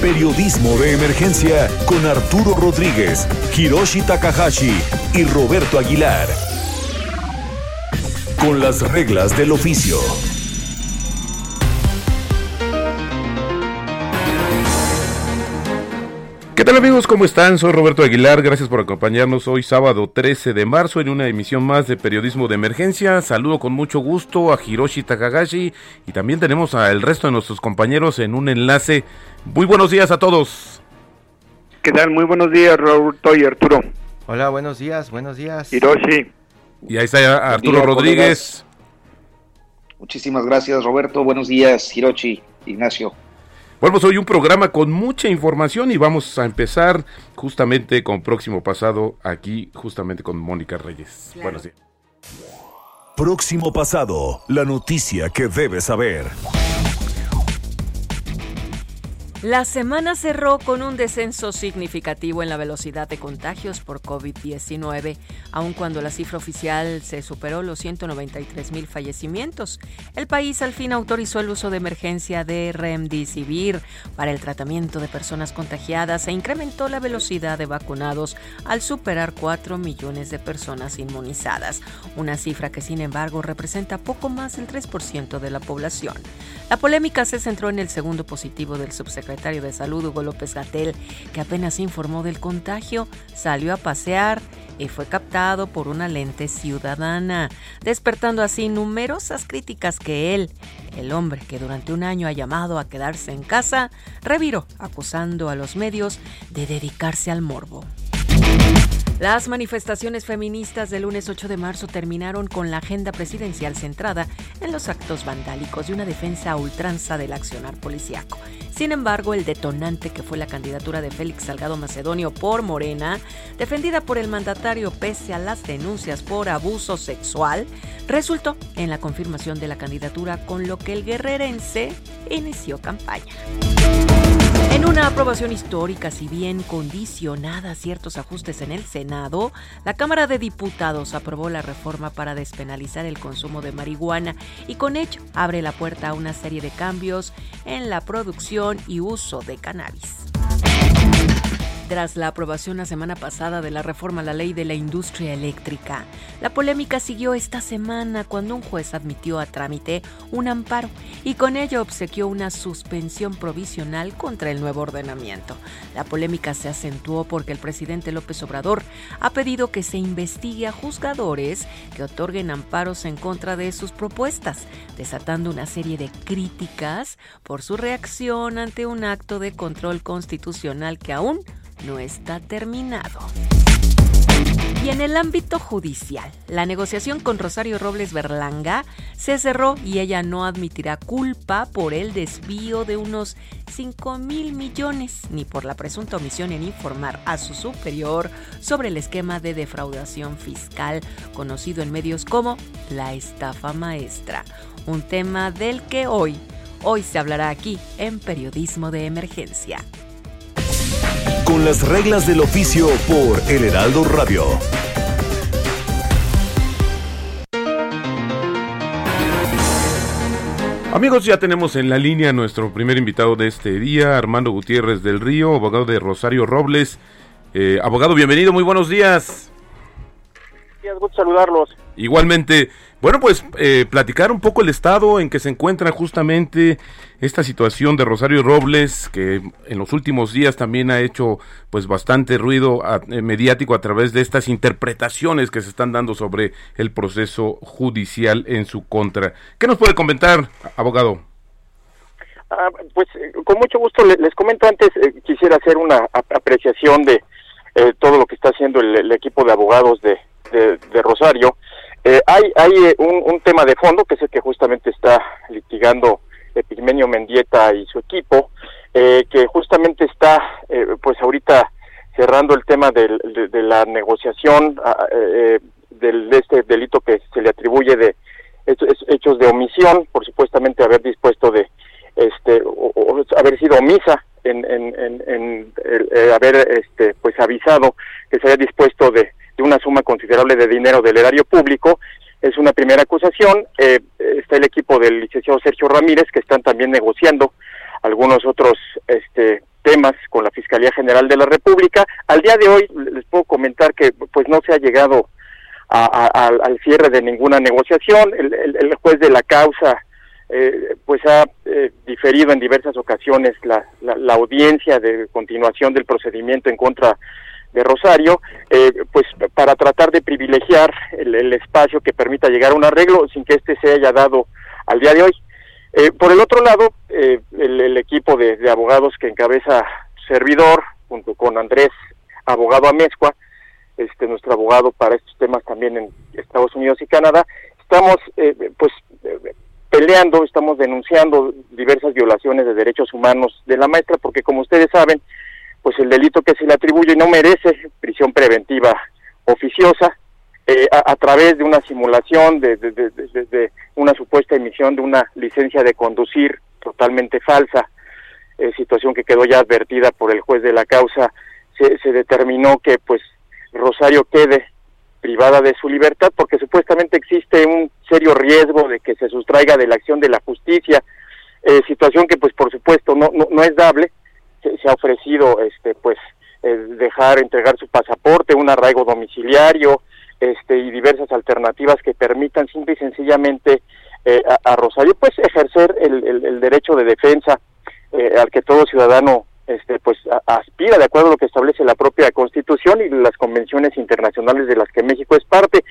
Periodismo de Emergencia con Arturo Rodríguez, Hiroshi Takahashi y Roberto Aguilar. Con las reglas del oficio. ¿Qué tal amigos? ¿Cómo están? Soy Roberto Aguilar, gracias por acompañarnos hoy sábado 13 de marzo en una emisión más de Periodismo de Emergencia. Saludo con mucho gusto a Hiroshi Takagashi y también tenemos al resto de nuestros compañeros en un enlace. Muy buenos días a todos. ¿Qué tal? Muy buenos días Roberto y Arturo. Hola, buenos días, buenos días. Hiroshi. Y ahí está Arturo Rodríguez. Muchísimas gracias Roberto, buenos días Hiroshi, Ignacio. Bueno, pues hoy un programa con mucha información y vamos a empezar justamente con próximo pasado aquí, justamente con Mónica Reyes. Buenos días. Próximo pasado, la noticia que debes saber. La semana cerró con un descenso significativo en la velocidad de contagios por COVID-19, aun cuando la cifra oficial se superó los 193 mil fallecimientos. El país al fin autorizó el uso de emergencia de Remdesivir para el tratamiento de personas contagiadas e incrementó la velocidad de vacunados al superar 4 millones de personas inmunizadas, una cifra que sin embargo representa poco más del 3% de la población. La polémica se centró en el segundo positivo del subsecretario secretario de Salud, Hugo López Gatel, que apenas informó del contagio, salió a pasear y fue captado por una lente ciudadana, despertando así numerosas críticas que él, el hombre que durante un año ha llamado a quedarse en casa, reviró, acusando a los medios de dedicarse al morbo. Las manifestaciones feministas del lunes 8 de marzo terminaron con la agenda presidencial centrada en los actos vandálicos y una defensa a ultranza del accionar policiaco. Sin embargo, el detonante que fue la candidatura de Félix Salgado Macedonio por Morena, defendida por el mandatario pese a las denuncias por abuso sexual, resultó en la confirmación de la candidatura con lo que el guerrerense inició campaña. En una aprobación histórica, si bien condicionada a ciertos ajustes en el Senado, la Cámara de Diputados aprobó la reforma para despenalizar el consumo de marihuana y con ello abre la puerta a una serie de cambios en la producción y uso de cannabis. Tras la aprobación la semana pasada de la reforma a la ley de la industria eléctrica, la polémica siguió esta semana cuando un juez admitió a trámite un amparo y con ello obsequió una suspensión provisional contra el nuevo ordenamiento. La polémica se acentuó porque el presidente López Obrador ha pedido que se investigue a juzgadores que otorguen amparos en contra de sus propuestas, desatando una serie de críticas por su reacción ante un acto de control constitucional que aún no está terminado. Y en el ámbito judicial, la negociación con Rosario Robles Berlanga se cerró y ella no admitirá culpa por el desvío de unos 5 mil millones ni por la presunta omisión en informar a su superior sobre el esquema de defraudación fiscal conocido en medios como la estafa maestra, un tema del que hoy, hoy se hablará aquí en Periodismo de Emergencia con las reglas del oficio por El Heraldo Radio. Amigos, ya tenemos en la línea nuestro primer invitado de este día, Armando Gutiérrez del Río, abogado de Rosario Robles. Eh, abogado, bienvenido, muy buenos días. Días, gusto saludarlos. Igualmente, bueno, pues eh, platicar un poco el estado en que se encuentra justamente esta situación de Rosario Robles, que en los últimos días también ha hecho pues bastante ruido eh, mediático a través de estas interpretaciones que se están dando sobre el proceso judicial en su contra. ¿Qué nos puede comentar, abogado? Ah, pues eh, con mucho gusto les, comento antes, quisiera hacer una apreciación de todo lo que está haciendo el, equipo de abogados de, de Rosario Eh, hay hay eh, un, tema de fondo que es el que justamente está litigando Epigmenio Mendieta y su equipo, eh, que justamente está pues ahorita cerrando el tema del, de, la negociación ah, del, de este delito que se le atribuye de hechos de omisión, por supuestamente haber dispuesto de este o, haber sido omisa en, en, en, haber este pues avisado que se había dispuesto de de una suma considerable de dinero del erario público. Es una primera acusación. Eh, está el equipo del licenciado Sergio Ramírez, que están también negociando algunos otros este, temas con la Fiscalía General de la República. Al día de hoy les puedo comentar que pues no se ha llegado al cierre de ninguna negociación. El, juez de la causa eh, pues ha eh, diferido en diversas ocasiones la, la, audiencia de continuación del procedimiento en contra de Rosario, eh, pues para tratar de privilegiar el, espacio que permita llegar a un arreglo sin que este se haya dado al día de hoy. Eh, por el otro lado, eh, el, equipo de, abogados que encabeza servidor, junto con Andrés, abogado Amezcua, este nuestro abogado para estos temas también en Estados Unidos y Canadá, estamos pues peleando, estamos denunciando diversas violaciones de derechos humanos de la maestra, porque como ustedes saben, pues el delito que se le atribuye no merece prisión preventiva oficiosa eh, a, través de una simulación de, de, una supuesta emisión de una licencia de conducir totalmente falsa, eh, situación que quedó ya advertida por el juez de la causa, se, se determinó que pues Rosario quede privada de su libertad porque supuestamente existe un serio riesgo de que se sustraiga de la acción de la justicia, eh, situación que pues por supuesto no, no, no es dable se, ha ofrecido este pues dejar entregar su pasaporte, un arraigo domiciliario, este y diversas alternativas que permitan simple y sencillamente eh, a, Rosario pues ejercer el, derecho de defensa eh, al que todo ciudadano este pues aspira de acuerdo a lo que establece la propia Constitución y las convenciones internacionales de las que México es parte.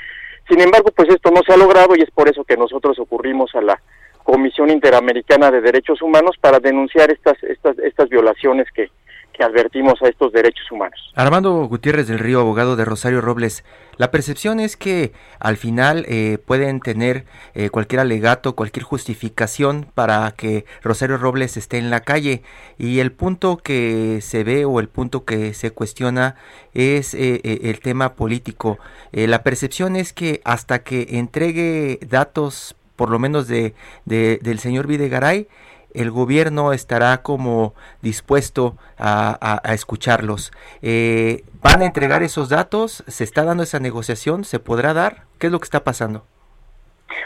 Sin embargo, pues esto no se ha logrado y es por eso que nosotros ocurrimos a la Comisión Interamericana de Derechos Humanos para denunciar estas, estas, estas violaciones que, advertimos a estos derechos humanos. Armando Gutiérrez del Río, abogado de Rosario Robles, la percepción es que al final eh, pueden tener eh, cualquier alegato, cualquier justificación para que Rosario Robles esté en la calle y el punto que se ve o el punto que se cuestiona es eh, el tema político. la percepción es que hasta que entregue datos por lo menos de, del señor Videgaray, el gobierno estará como dispuesto a, escucharlos. Eh, ¿Van a entregar esos datos? ¿Se está dando esa negociación? ¿Se podrá dar? ¿Qué es lo que está pasando?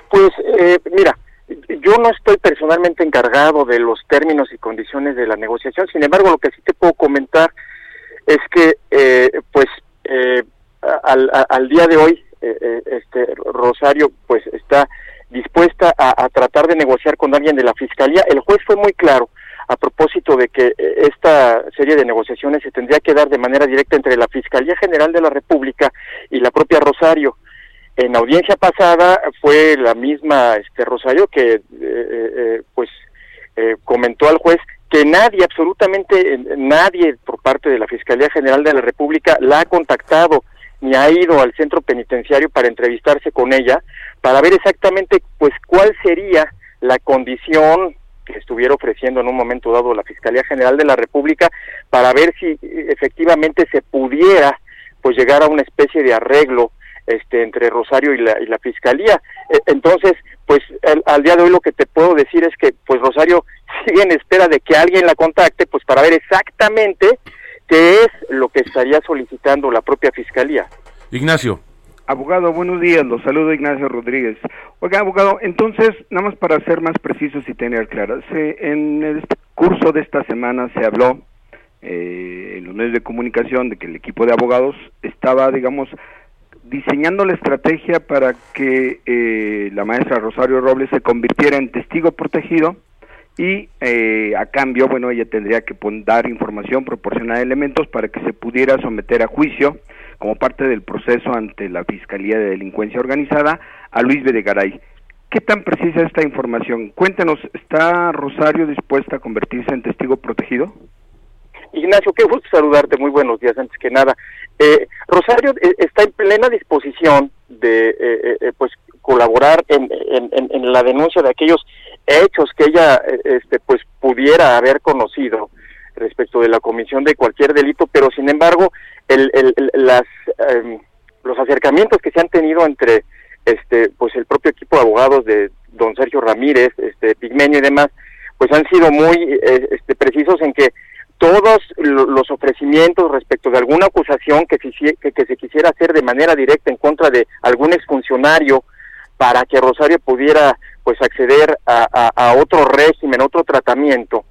Pues eh, mira, yo no estoy personalmente encargado de los términos y condiciones de la negociación, sin embargo lo que sí te puedo comentar es que eh, pues al, al, día de hoy este Rosario pues está dispuesta a, tratar de negociar con alguien de la Fiscalía. El juez fue muy claro a propósito de que eh, esta serie de negociaciones se tendría que dar de manera directa entre la Fiscalía General de la República y la propia Rosario. En audiencia pasada fue la misma este Rosario que eh, eh, pues comentó al juez que nadie, absolutamente nadie por parte de la Fiscalía General de la República la ha contactado ni ha ido al centro penitenciario para entrevistarse con ella, para ver exactamente pues cuál sería la condición que estuviera ofreciendo en un momento dado la Fiscalía General de la República para ver si efectivamente se pudiera pues llegar a una especie de arreglo este entre Rosario y la, y la Fiscalía. E, entonces, pues al, día de hoy lo que te puedo decir es que pues Rosario sigue en espera de que alguien la contacte pues para ver exactamente qué es lo que estaría solicitando la propia Fiscalía. Ignacio. Abogado, buenos días, los saludo Ignacio Rodríguez. Oiga, abogado, entonces, nada más para ser más precisos y tener claro, en el curso de esta semana se habló eh, en los medios de comunicación de que el equipo de abogados estaba, digamos, diseñando la estrategia para que eh, la maestra Rosario Robles se convirtiera en testigo protegido y eh, a cambio, bueno, ella tendría que dar información, proporcionar elementos para que se pudiera someter a juicio como parte del proceso ante la Fiscalía de Delincuencia Organizada a Luis Bedegaray. ¿Qué tan precisa esta información? Cuéntenos, ¿está Rosario dispuesta a convertirse en testigo protegido? Ignacio, qué gusto saludarte, muy buenos días antes que nada. Eh, Rosario eh, está en plena disposición de pues colaborar en, en, la denuncia de aquellos hechos que ella este pues pudiera haber conocido respecto de la comisión de cualquier delito pero sin embargo el, el, las em, los acercamientos que se han tenido entre este pues el propio equipo de abogados de don Sergio Ramírez este Pigmenio y demás pues han sido muy eh, este, precisos en que todos los ofrecimientos respecto de alguna acusación que, que, se quisiera hacer de manera directa en contra de algún exfuncionario para que Rosario pudiera pues acceder a, otro régimen, otro tratamiento,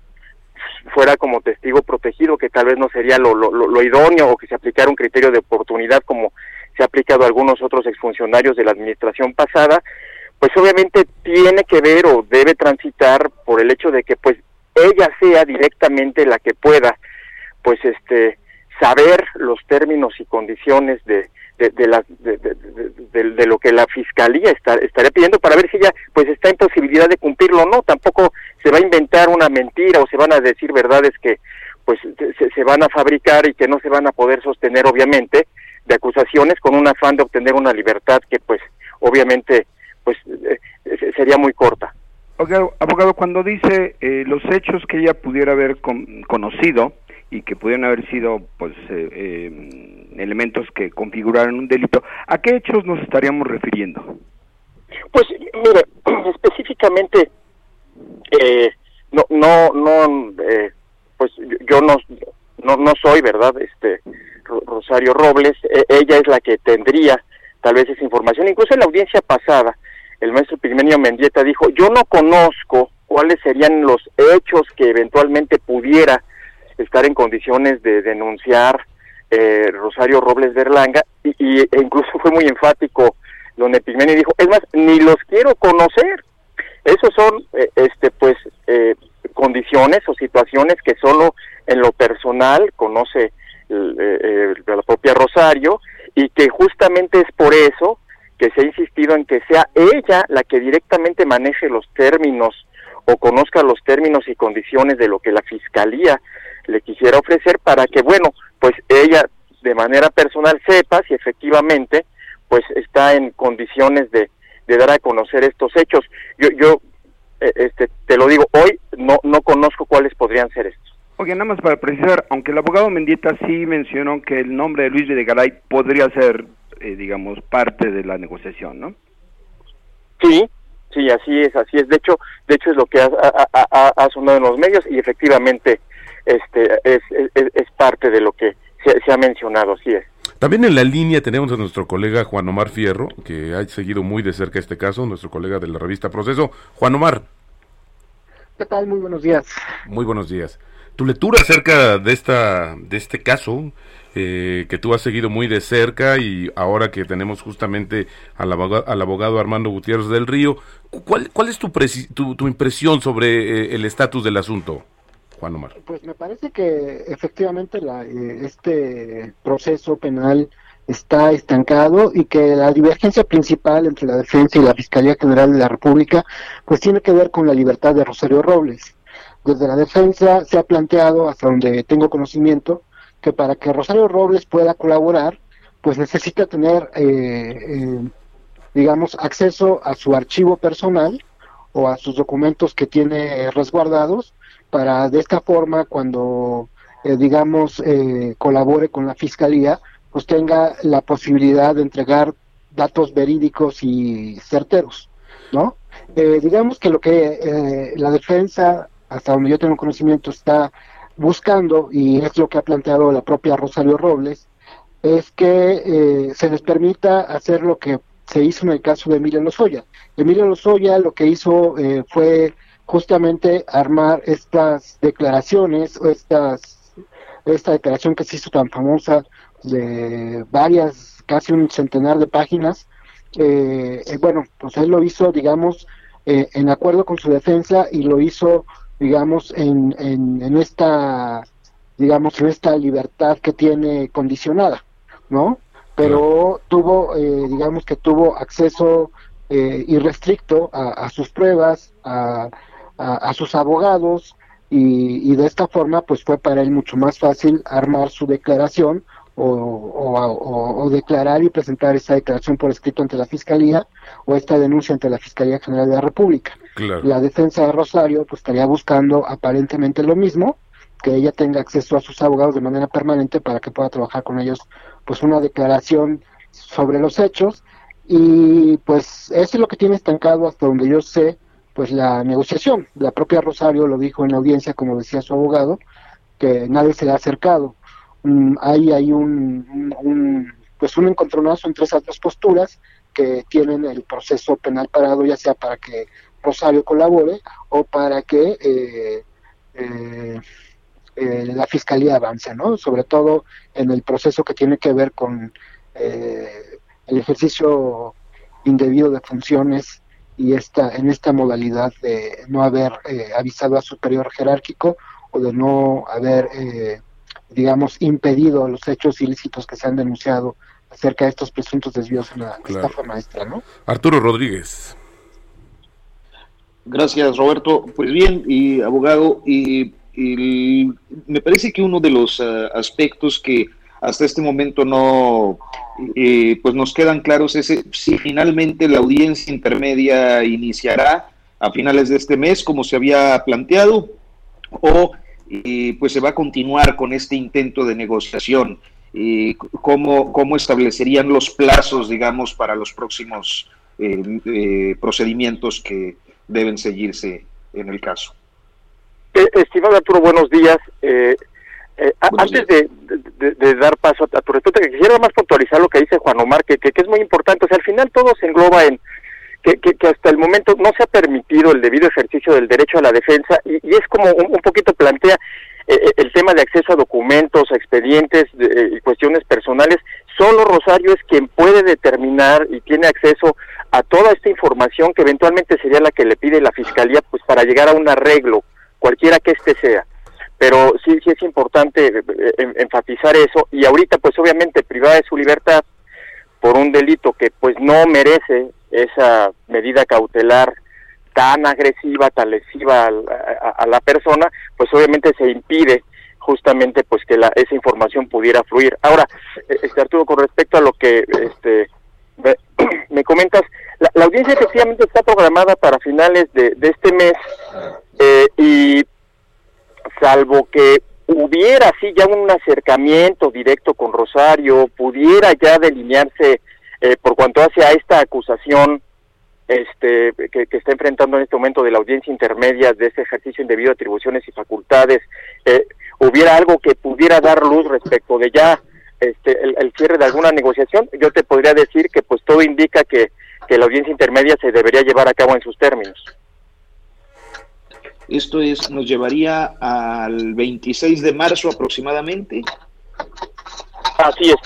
fuera como testigo protegido, que tal vez no sería lo, lo, idóneo o que se aplicara un criterio de oportunidad como se ha aplicado a algunos otros exfuncionarios de la administración pasada, pues obviamente tiene que ver o debe transitar por el hecho de que pues ella sea directamente la que pueda pues este saber los términos y condiciones de de, la, de, lo que la fiscalía está, estaría pidiendo para ver si ella pues está en posibilidad de cumplirlo o no tampoco se va a inventar una mentira o se van a decir verdades que pues se, se van a fabricar y que no se van a poder sostener obviamente de acusaciones con un afán de obtener una libertad que pues obviamente pues eh, sería muy corta. Abogado, cuando dice eh, los hechos que ella pudiera haber conocido y que pudieran haber sido pues eh, elementos que configuraran un delito, ¿a qué hechos nos estaríamos refiriendo? Pues mire, específicamente no no no pues yo no, no no soy verdad este Rosario Robles e, ella es la que tendría tal vez esa información incluso en la audiencia pasada el maestro Pigmenio Mendieta dijo, yo no conozco cuáles serían los hechos que eventualmente pudiera estar en condiciones de denunciar eh, Rosario Robles Berlanga y, e incluso fue muy enfático donde Pigmenio dijo, es más, ni los quiero conocer. Esos son, eh, este, pues, eh, condiciones o situaciones que solo en lo personal conoce la propia Rosario y que justamente es por eso que se ha insistido en que sea ella la que directamente maneje los términos o conozca los términos y condiciones de lo que la fiscalía le quisiera ofrecer para que, bueno, pues ella de manera personal sepa si efectivamente pues está en condiciones de, de dar a conocer estos hechos. Yo, yo eh, este, te lo digo, hoy no, no conozco cuáles podrían ser estos. Oye, nada más para precisar, aunque el abogado Mendieta sí mencionó que el nombre de Luis Videgaray podría ser eh, digamos, parte de la negociación, ¿no? Sí, sí, así es, así es. De hecho, de hecho es lo que ha, ha, sonado en los medios y efectivamente este es, es, parte de lo que se, ha mencionado, así es. También en la línea tenemos a nuestro colega Juan Omar Fierro, que ha seguido muy de cerca este caso, nuestro colega de la revista Proceso. Juan Omar. ¿Qué tal? Muy buenos días. Muy buenos días. Tu lectura acerca de esta de este caso, eh, que tú has seguido muy de cerca y ahora que tenemos justamente al abogado, al abogado Armando Gutiérrez del Río, ¿cuál, cuál es tu, tu, impresión sobre eh, el estatus del asunto? Pues me parece que efectivamente la, eh, este proceso penal está estancado y que la divergencia principal entre la defensa y la Fiscalía General de la República pues tiene que ver con la libertad de Rosario Robles. Desde la defensa se ha planteado, hasta donde tengo conocimiento, que para que Rosario Robles pueda colaborar, pues necesita tener, eh, eh, digamos, acceso a su archivo personal o a sus documentos que tiene resguardados, para de esta forma, cuando, eh, digamos, colabore con la Fiscalía, pues tenga la posibilidad de entregar datos verídicos y certeros, ¿no? digamos que lo que la defensa, hasta donde yo tengo conocimiento, está buscando, y es lo que ha planteado la propia Rosario Robles, es que eh, se les permita hacer lo que se hizo en el caso de Emilio Lozoya. Emilio Lozoya lo que hizo eh, fue justamente armar estas declaraciones, o estas, esta declaración que se hizo tan famosa de varias, casi un centenar de páginas. Eh, bueno, pues él lo hizo, digamos, en acuerdo con su defensa y lo hizo digamos, en, en, esta, digamos, en esta libertad que tiene condicionada, ¿no? Pero tuvo, eh, digamos que tuvo acceso eh, irrestricto a, sus pruebas, a, a, sus abogados, y, y, de esta forma, pues fue para él mucho más fácil armar su declaración o, declarar y presentar esta declaración por escrito ante la Fiscalía o esta denuncia ante la Fiscalía General de la República. La defensa de Rosario pues estaría buscando aparentemente lo mismo, que ella tenga acceso a sus abogados de manera permanente para que pueda trabajar con ellos pues una declaración sobre los hechos y pues eso es lo que tiene estancado hasta donde yo sé pues la negociación. La propia Rosario lo dijo en la audiencia, como decía su abogado, que nadie se le ha acercado. Mm, hay un, pues un encontronazo entre esas dos posturas que tienen el proceso penal parado, ya sea para que Rosario colabore o para que eh, eh, eh, la fiscalía avance, ¿no? Sobre todo en el proceso que tiene que ver con el ejercicio indebido de funciones y esta en esta modalidad de no haber avisado a superior jerárquico o de no haber digamos, impedido los hechos ilícitos que se han denunciado acerca de estos presuntos desvíos en la estafa maestra, ¿no? Arturo Rodríguez. Gracias, Roberto. Pues bien, y abogado, y, me parece que uno de los eh, aspectos que hasta este momento no, eh, pues nos quedan claros es si finalmente la audiencia intermedia iniciará a finales de este mes, como se había planteado, o pues se va a continuar con este intento de negociación. Y cómo, ¿Cómo establecerían los plazos, digamos, para los próximos eh, eh, procedimientos que deben seguirse en el caso? Eh, estimado Arturo, buenos días. Antes De, dar paso a, tu respuesta, que quisiera más puntualizar lo que dice Juan Omar, que, que, es muy importante. O sea, al final todo se engloba en que, que, hasta el momento no se ha permitido el debido ejercicio del derecho a la defensa y, y es como un, poquito plantea eh, eh, el tema de acceso a documentos, a expedientes eh, y cuestiones personales. Solo Rosario es quien puede determinar y tiene acceso a toda esta información que eventualmente sería la que le pide la Fiscalía pues para llegar a un arreglo, cualquiera que éste sea pero sí sí es importante enfatizar eso y ahorita pues obviamente privada de su libertad por un delito que pues no merece esa medida cautelar tan agresiva, tan lesiva a, la persona, pues obviamente se impide justamente pues que la, esa información pudiera fluir. Ahora, eh, este Arturo, con respecto a lo que este me, comentas, la, audiencia efectivamente está programada para finales de, este mes eh, y salvo que hubiera así ya un acercamiento directo con Rosario, pudiera ya delinearse eh, por cuanto hace a esta acusación este, que, está enfrentando en este momento de la audiencia intermedia de este ejercicio indebido de atribuciones y facultades, eh, hubiera algo que pudiera dar luz respecto de ya este, el, cierre de alguna negociación, yo te podría decir que pues todo indica que, que la audiencia intermedia se debería llevar a cabo en sus términos. Esto es, nos llevaría al 26 de marzo aproximadamente. Así es.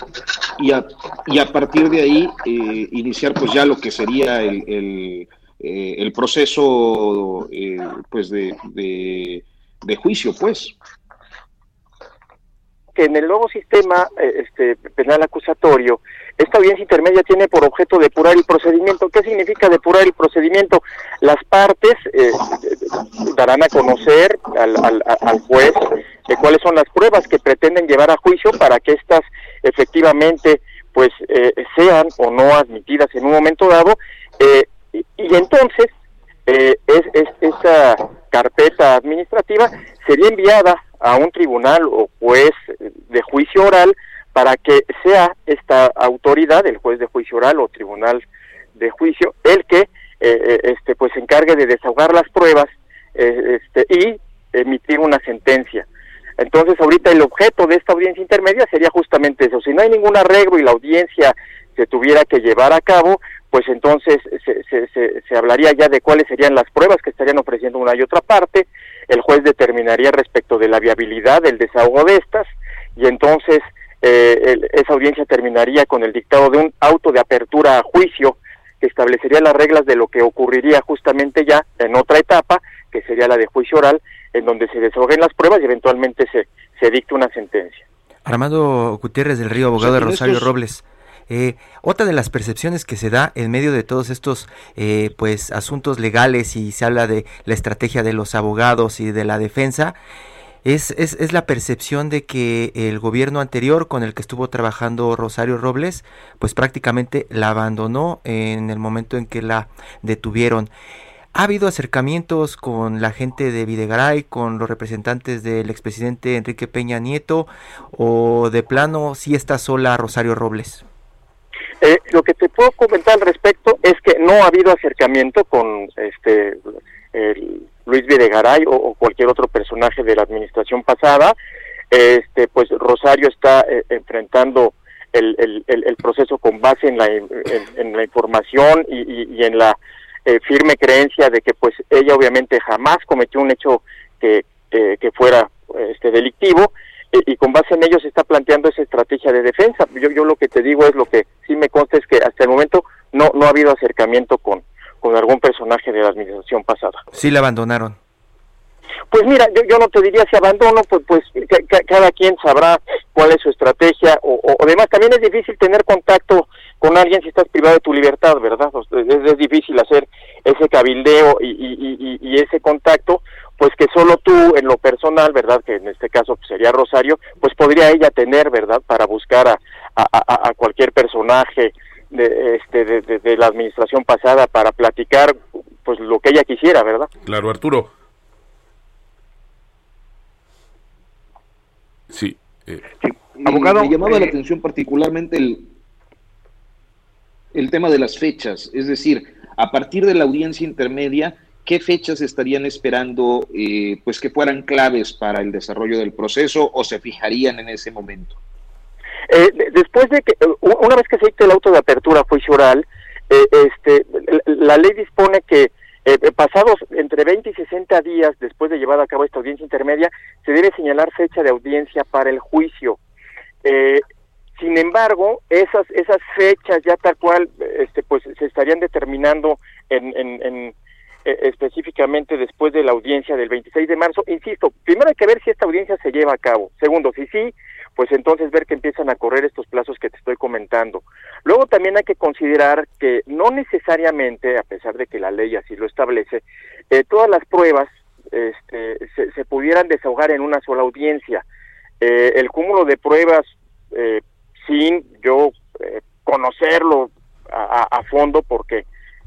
Y a, y a partir de ahí eh, iniciar pues ya lo que sería el, el, eh, proceso eh, pues de, de, juicio pues que en el nuevo sistema este, penal acusatorio, esta audiencia intermedia tiene por objeto depurar el procedimiento. ¿Qué significa depurar el procedimiento? Las partes darán a conocer al, al, al juez de cuáles son las pruebas que pretenden llevar a juicio para que éstas efectivamente pues eh, sean o no admitidas en un momento dado eh, y, entonces eh, es, es, esta carpeta administrativa sería enviada a un tribunal o juez de juicio oral para que sea esta autoridad, el juez de juicio oral o tribunal de juicio, el que este pues se encargue de desahogar las pruebas este, y emitir una sentencia. Entonces, ahorita el objeto de esta audiencia intermedia sería justamente eso. Si no hay ningún arreglo y la audiencia se tuviera que llevar a cabo, pues entonces se, se, se, hablaría ya de cuáles serían las pruebas que estarían ofreciendo una y otra parte, el juez determinaría respecto de la viabilidad del desahogo de estas, y entonces eh, esa audiencia terminaría con el dictado de un auto de apertura a juicio que establecería las reglas de lo que ocurriría justamente ya en otra etapa, que sería la de juicio oral, en donde se desahoguen las pruebas y eventualmente se, se dicte una sentencia. Armando Gutiérrez del Río, abogado de Rosario Robles. Eh, otra de las percepciones que se da en medio de todos estos eh, pues asuntos legales y se habla de la estrategia de los abogados y de la defensa Es, es, es, la percepción de que el gobierno anterior con el que estuvo trabajando Rosario Robles, pues prácticamente la abandonó en el momento en que la detuvieron. ¿Ha habido acercamientos con la gente de Videgaray, con los representantes del expresidente Enrique Peña Nieto, o de plano sí está sola Rosario Robles? Eh, lo que te puedo comentar al respecto es que no ha habido acercamiento con este Luis Videgaray o, cualquier otro personaje de la administración pasada. Este, pues Rosario está eh, enfrentando el, el, proceso con base en la, en, la información y en la eh, firme creencia de que pues ella obviamente jamás cometió un hecho que, que fuera este delictivo eh, y con base en ello se está planteando esa estrategia de defensa. Yo, yo lo que te digo es lo que sí me consta es que hasta el momento no, no ha habido acercamiento con, con algún personaje de la administración pasada. Sí la abandonaron. Pues mira, yo, yo no te diría si abandono, pues, pues cada quien sabrá cuál es su estrategia o, o, demás. También es difícil tener contacto con alguien si estás privado de tu libertad, ¿verdad? Es, difícil hacer ese cabildeo y, y, y, ese contacto, pues que solo tú en lo personal, ¿verdad? Que en este caso pues, sería Rosario, pues podría ella tener, ¿verdad? Para buscar a, a, a cualquier personaje de, este, de, de, de la administración pasada para platicar pues lo que ella quisiera, ¿verdad? Claro, Arturo. Sí. Eh. Abogado, me llamaba la eh, atención particularmente el, el tema de las fechas, es decir, a partir de la audiencia intermedia, ¿qué fechas estarían esperando eh, pues que fueran claves para el desarrollo del proceso o se fijarían en ese momento? Después de que, una vez que se dicte el auto de apertura juicio oral, este, la ley dispone que eh, eh, pasados entre 20 y 60 días después de llevar a cabo esta audiencia intermedia, se debe señalar fecha de audiencia para el juicio. Eh, sin embargo, esas esas fechas ya tal cual, este, pues se estarían determinando en, en, específicamente después de la audiencia del 26 de marzo. Insisto, primero hay que ver si esta audiencia se lleva a cabo. Segundo, si sí, pues entonces ver que empiezan a correr estos plazos que te estoy comentando. Luego también hay que considerar que no necesariamente, a pesar de que la ley así lo establece, eh, todas las pruebas este, se, pudieran desahogar en una sola audiencia. Eh, el cúmulo de pruebas, eh, sin yo conocerlo a, fondo, porque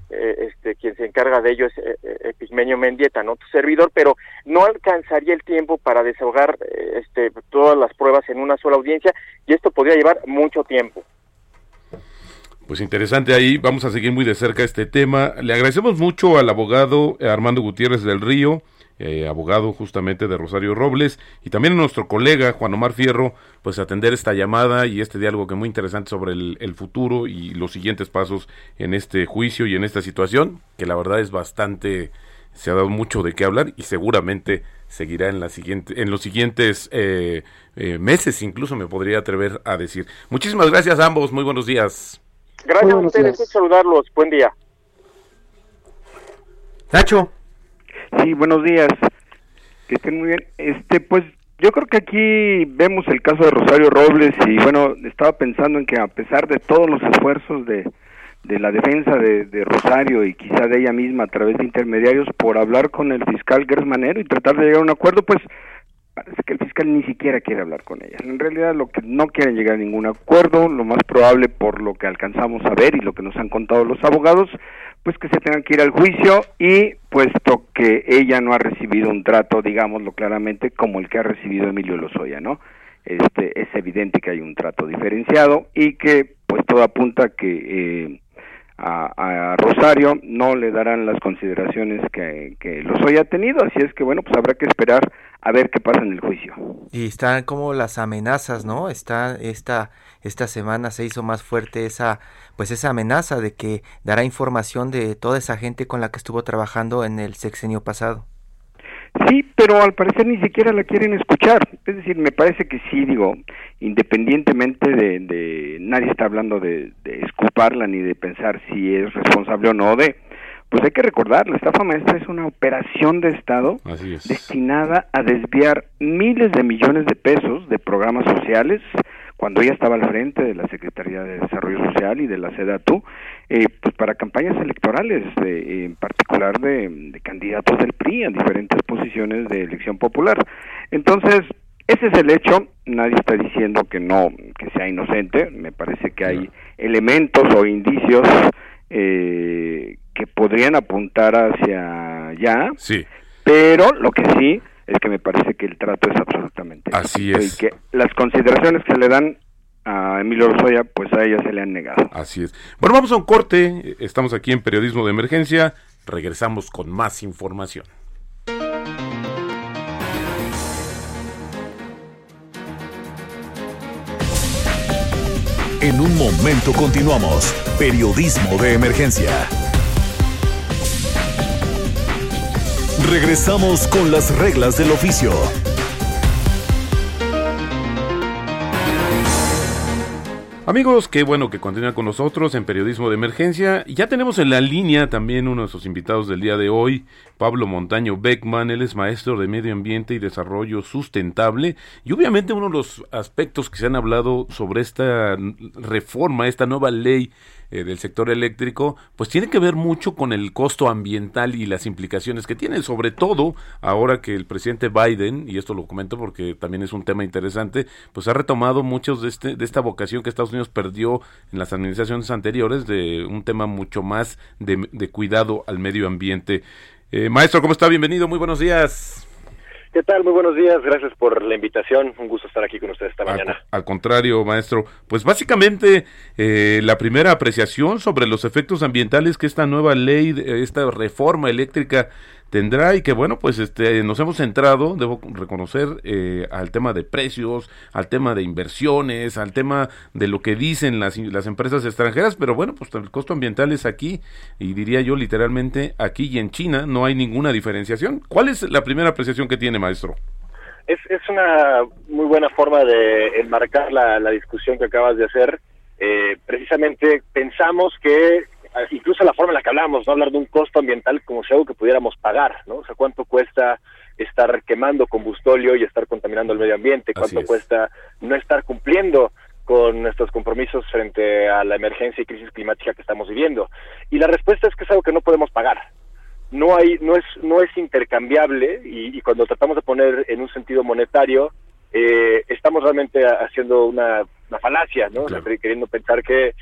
eh, este, quien se encarga de ello es eh, eh, Epigmenio Mendieta, no tu servidor, pero no alcanzaría el tiempo para desahogar este, todas las pruebas en una sola audiencia y esto podría llevar mucho tiempo. Pues interesante ahí, vamos a seguir muy de cerca este tema. Le agradecemos mucho al abogado Armando Gutiérrez del Río, eh, abogado justamente de Rosario Robles, y también a nuestro colega Juan Omar Fierro, pues atender esta llamada y este diálogo que es muy interesante sobre el, futuro y los siguientes pasos en este juicio y en esta situación, que la verdad es bastante, se ha dado mucho de qué hablar y seguramente seguirá en, la siguiente, en los siguientes eh, eh, meses, incluso me podría atrever a decir. Muchísimas gracias a ambos, muy buenos días. Gracias a ustedes, saludarlos, buen día. Nacho. Sí, buenos días. Que estén muy bien. Este, pues yo creo que aquí vemos el caso de Rosario Robles y bueno, estaba pensando en que a pesar de todos los esfuerzos de, de la defensa de, de, Rosario y quizá de ella misma a través de intermediarios por hablar con el fiscal Gersmanero y tratar de llegar a un acuerdo, pues parece que el fiscal ni siquiera quiere hablar con ella. En realidad lo que no quieren llegar a ningún acuerdo, lo más probable por lo que alcanzamos a ver y lo que nos han contado los abogados, pues que se tengan que ir al juicio y puesto que ella no ha recibido un trato, digámoslo claramente, como el que ha recibido Emilio Lozoya, ¿no? Este, es evidente que hay un trato diferenciado y que pues todo apunta que eh, a, Rosario no le darán las consideraciones que, que Lozoya ha tenido, así es que bueno, pues habrá que esperar a ver qué pasa en el juicio. Y están como las amenazas, ¿no? Está esta esta semana se hizo más fuerte esa pues esa amenaza de que dará información de toda esa gente con la que estuvo trabajando en el sexenio pasado. Sí, pero al parecer ni siquiera la quieren escuchar. Es decir, me parece que sí, digo, independientemente de, de nadie está hablando de, de escuparla ni de pensar si es responsable o no de, pues hay que recordar, la estafa maestra es una operación de Estado destinada a desviar miles de millones de pesos de programas sociales, cuando ella estaba al frente de la Secretaría de Desarrollo Social y de la SEDATU, eh, pues para campañas electorales, en particular de, candidatos del PRI en diferentes posiciones de elección popular. Entonces, ese es el hecho, nadie está diciendo que no, que sea inocente, me parece que hay elementos o indicios eh, que podrían apuntar hacia allá, sí. pero lo que sí es que me parece que el trato es absolutamente así es y que las consideraciones que se le dan a Emilio Lozoya, pues a ella se le han negado. Así es. Bueno, vamos a un corte. Estamos aquí en Periodismo de Emergencia. Regresamos con más información. En un momento continuamos. Periodismo de Emergencia. Regresamos con las reglas del oficio. Amigos, qué bueno que continúan con nosotros en Periodismo de Emergencia. Ya tenemos en la línea también uno de sus invitados del día de hoy, Pablo Montaño Beckman. Él es maestro de Medio Ambiente y Desarrollo Sustentable. Y obviamente uno de los aspectos que se han hablado sobre esta reforma, esta nueva ley eh, del sector eléctrico, pues tiene que ver mucho con el costo ambiental y las implicaciones que tiene, sobre todo ahora que el presidente Biden, y esto lo comento porque también es un tema interesante, pues ha retomado muchos de, este, de esta vocación que Estados Unidos perdió en las administraciones anteriores de un tema mucho más de, de cuidado al medio ambiente. Eh, maestro, ¿cómo está? Bienvenido, muy buenos días. ¿Qué tal? Muy buenos días, gracias por la invitación, un gusto estar aquí con ustedes esta mañana. Al, contrario, maestro, pues básicamente eh, la primera apreciación sobre los efectos ambientales que esta nueva ley, esta reforma eléctrica tendrá y que bueno pues este nos hemos centrado debo reconocer eh, al tema de precios al tema de inversiones al tema de lo que dicen las, las empresas extranjeras pero bueno pues el costo ambiental es aquí y diría yo literalmente aquí y en China no hay ninguna diferenciación ¿cuál es la primera apreciación que tiene maestro? Es, es una muy buena forma de enmarcar la, la discusión que acabas de hacer. Eh, precisamente pensamos que incluso la forma en la que hablamos, no hablar de un costo ambiental como si algo que pudiéramos pagar, ¿no? O sea, cuánto cuesta estar quemando combustóleo y estar contaminando el medio ambiente, cuánto cuesta no estar cumpliendo con nuestros compromisos frente a la emergencia y crisis climática que estamos viviendo. Y la respuesta es que es algo que no podemos pagar. No hay, no es, no es intercambiable y, cuando tratamos de poner en un sentido monetario, eh, estamos realmente haciendo una, falacia, ¿no? queriendo pensar que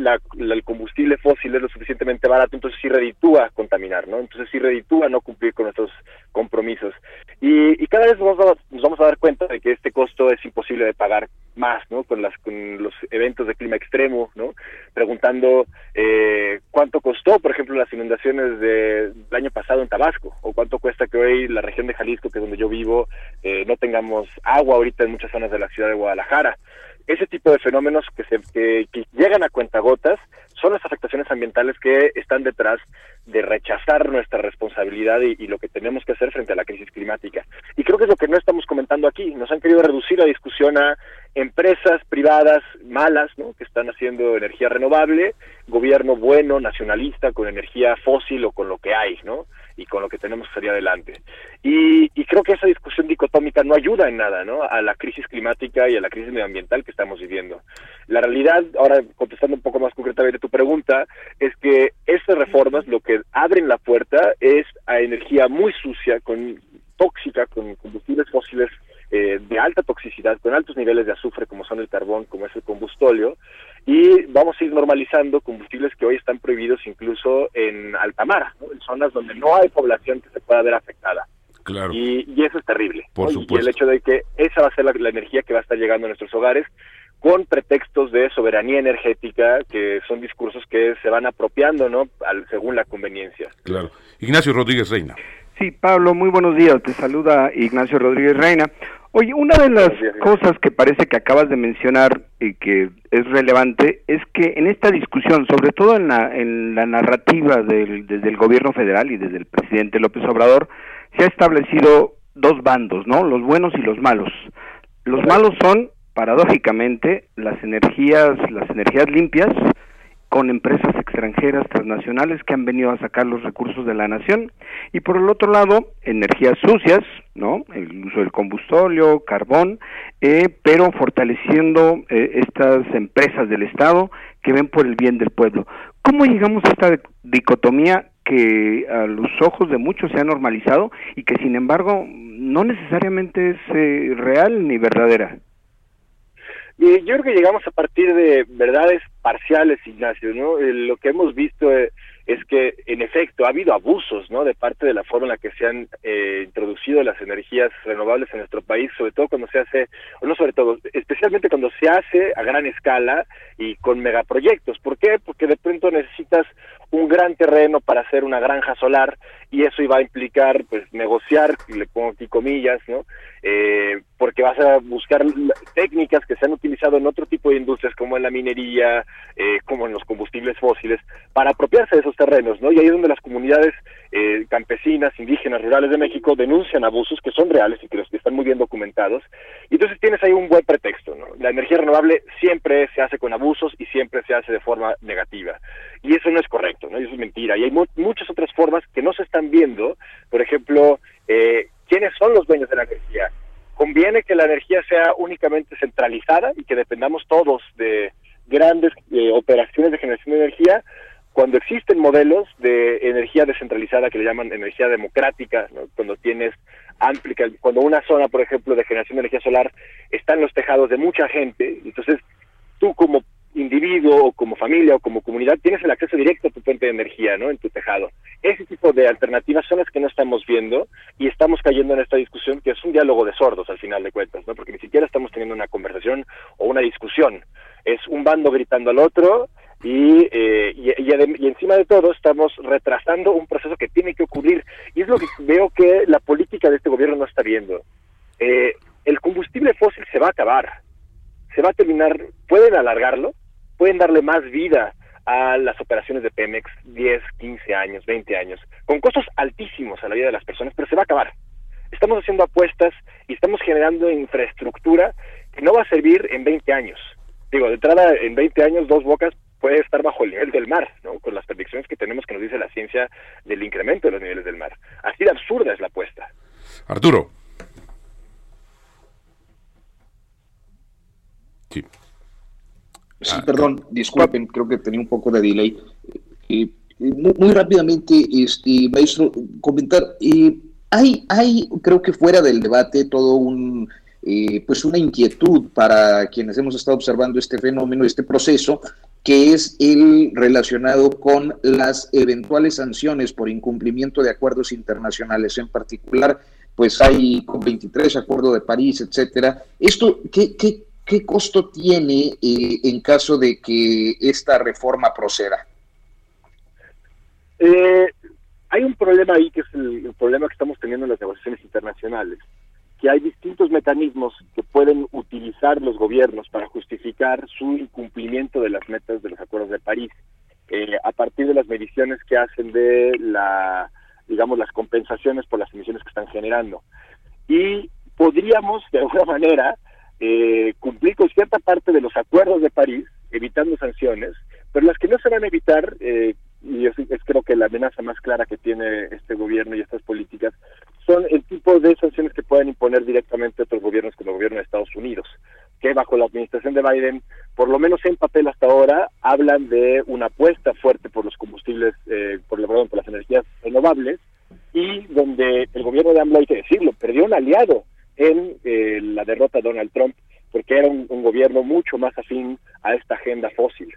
la, el combustible fósil es lo suficientemente barato, entonces sí reditúa contaminar, ¿no? Entonces sí reditúa no cumplir con nuestros compromisos. Y, y cada vez nos vamos, a, nos vamos a dar cuenta de que este costo es imposible de pagar más, ¿no? Con, las, con los eventos de clima extremo, ¿no? Preguntando eh, cuánto costó, por ejemplo, las inundaciones de, del año pasado en Tabasco, o cuánto cuesta que hoy la región de Jalisco, que es donde yo vivo, eh, no tengamos agua ahorita en muchas zonas de la ciudad de Guadalajara ese tipo de fenómenos que, se, que, llegan a cuentagotas son las afectaciones ambientales que están detrás de rechazar nuestra responsabilidad y, lo que tenemos que hacer frente a la crisis climática. Y creo que es lo que no estamos comentando aquí. Nos han querido reducir la discusión a empresas privadas malas, ¿no? Que están haciendo energía renovable, gobierno bueno, nacionalista, con energía fósil o con lo que hay, ¿no? Y con lo que tenemos salir adelante. Y, y, creo que esa discusión dicotómica no ayuda en nada ¿no? a la crisis climática y a la crisis medioambiental que estamos viviendo. La realidad, ahora contestando un poco más concretamente tu pregunta, es que estas reformas lo que abren la puerta es a energía muy sucia, con tóxica, con combustibles fósiles eh, de alta toxicidad, con altos niveles de azufre, como son el carbón, como es el combustóleo, y vamos a ir normalizando combustibles que hoy están prohibidos incluso en alta mar, en zonas donde no hay población que se pueda ver afectada. Claro. Y, eso es terrible. Por supuesto. Y el hecho de que esa va a ser la, energía que va a estar llegando a nuestros hogares con pretextos de soberanía energética, que son discursos que se van apropiando, ¿no? Al, según la conveniencia. Claro. Ignacio Rodríguez Reina. Sí, Pablo, muy buenos días. Te saluda Ignacio Rodríguez Reina. Oye, una de las cosas que parece que acabas de mencionar y que es relevante es que en esta discusión, sobre todo en la, en la narrativa del, desde el gobierno federal y desde el presidente López Obrador, se ha establecido dos bandos, ¿no? Los buenos y los malos. Los malos son, paradójicamente, las energías, las energías limpias, con empresas extranjeras transnacionales que han venido a sacar los recursos de la nación. Y por el otro lado energías sucias no el uso del combustóleo carbón eh, pero fortaleciendo eh, estas empresas del estado que ven por el bien del pueblo. Cómo llegamos a esta dicotomía que a los ojos de muchos se ha normalizado y que sin embargo no necesariamente es eh, real ni verdadera. Yo creo que llegamos a partir de verdades parciales, Ignacio, ¿no? lo que hemos visto es que en efecto ha habido abusos no de parte de la forma en la que se han eh, introducido las energías renovables en nuestro país sobre todo cuando se hace o no sobre todo especialmente cuando se hace a gran escala y con megaproyectos ¿por qué? porque de pronto necesitas un gran terreno para hacer una granja solar y eso iba a implicar pues negociar le pongo aquí comillas no eh, porque vas a buscar técnicas que se han utilizado en otro tipo de industrias como en la minería eh, como en los combustibles fósiles para apropiarse de esos terrenos no y ahí es donde las comunidades eh, campesinas indígenas rurales de México denuncian abusos que son reales y que los que están muy bien documentados. Y entonces tienes ahí un buen pretexto no la energía renovable siempre se hace con abusos y siempre se hace de forma negativa. Y eso no es correcto no y eso es mentira. Y hay muchas otras formas que no se están viendo, por ejemplo, eh, quiénes son los dueños de la energía. Conviene que la energía sea únicamente centralizada y que dependamos todos de grandes eh, operaciones de generación de energía cuando existen modelos de energía descentralizada que le llaman energía democrática, cuando tienes amplia, cuando una zona, por ejemplo, de generación de energía solar está en los tejados de mucha gente, entonces tú como individuo o como familia o como comunidad tienes el acceso directo a tu fuente de energía, ¿no? En tu tejado. Ese tipo de alternativas son las que no estamos viendo y estamos cayendo en esta discusión que es un diálogo de sordos al final de cuentas, ¿no? Porque ni siquiera estamos teniendo una conversación o una discusión. Es un bando gritando al otro y, eh, y, encima de todo estamos retrasando un proceso que tiene que ocurrir y es lo que veo que la política de este gobierno no está viendo. Eh, el combustible fósil se va a acabar, se va a terminar, pueden alargarlo, pueden darle más vida a las operaciones de Pemex 10, 15 años, 20 años, con costos altísimos a la vida de las personas, pero se va a acabar. Estamos haciendo apuestas y estamos generando infraestructura que no va a servir en 20 años. Digo, de entrada, en 20 años, dos bocas puede estar bajo el nivel del mar, ¿no? con las predicciones que tenemos que nos dice la ciencia del incremento de los niveles del mar. Así de absurda es la apuesta. Arturo. Sí. Sí, ah, perdón, disculpen, creo que tenía un poco de delay. Eh, muy, rápidamente, este, maestro, comentar, eh, hay, hay, creo que fuera del debate, todo un, eh, pues una inquietud para quienes hemos estado observando este fenómeno, este proceso, que es el relacionado con las eventuales sanciones por incumplimiento de acuerdos internacionales, en particular, pues hay con 23 Acuerdo de París, etcétera. Esto, ¿qué, qué, ¿qué costo tiene eh, en caso de que esta reforma proceda? Eh, hay un problema ahí que es el, problema que estamos teniendo en las negociaciones internacionales, que hay distintos mecanismos que pueden utilizar los gobiernos para justificar su incumplimiento de las metas de los acuerdos de París, eh, a partir de las mediciones que hacen de la, digamos, las compensaciones por las emisiones que están generando. Y podríamos, de alguna manera, eh, cumplir con cierta parte de los acuerdos de París, evitando sanciones, pero las que no se van a evitar, eh, y es, creo que la amenaza más clara que tiene este gobierno y estas políticas, son el tipo de sanciones que pueden imponer directamente otros gobiernos como el gobierno de Estados Unidos, que bajo la administración de Biden, por lo menos en papel hasta ahora, hablan de una apuesta fuerte por los combustibles, eh, por, las energías renovables, y donde el gobierno de AMLO, hay que decirlo, perdió un aliado en eh, la derrota de Donald Trump, porque era un, gobierno mucho más afín a esta agenda fósil.